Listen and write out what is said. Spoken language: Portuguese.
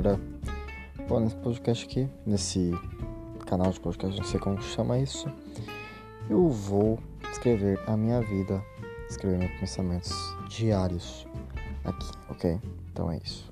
galera. Bom, nesse podcast aqui, nesse canal de podcast, não sei como chama isso, eu vou escrever a minha vida, escrever meus pensamentos diários aqui, ok? Então é isso.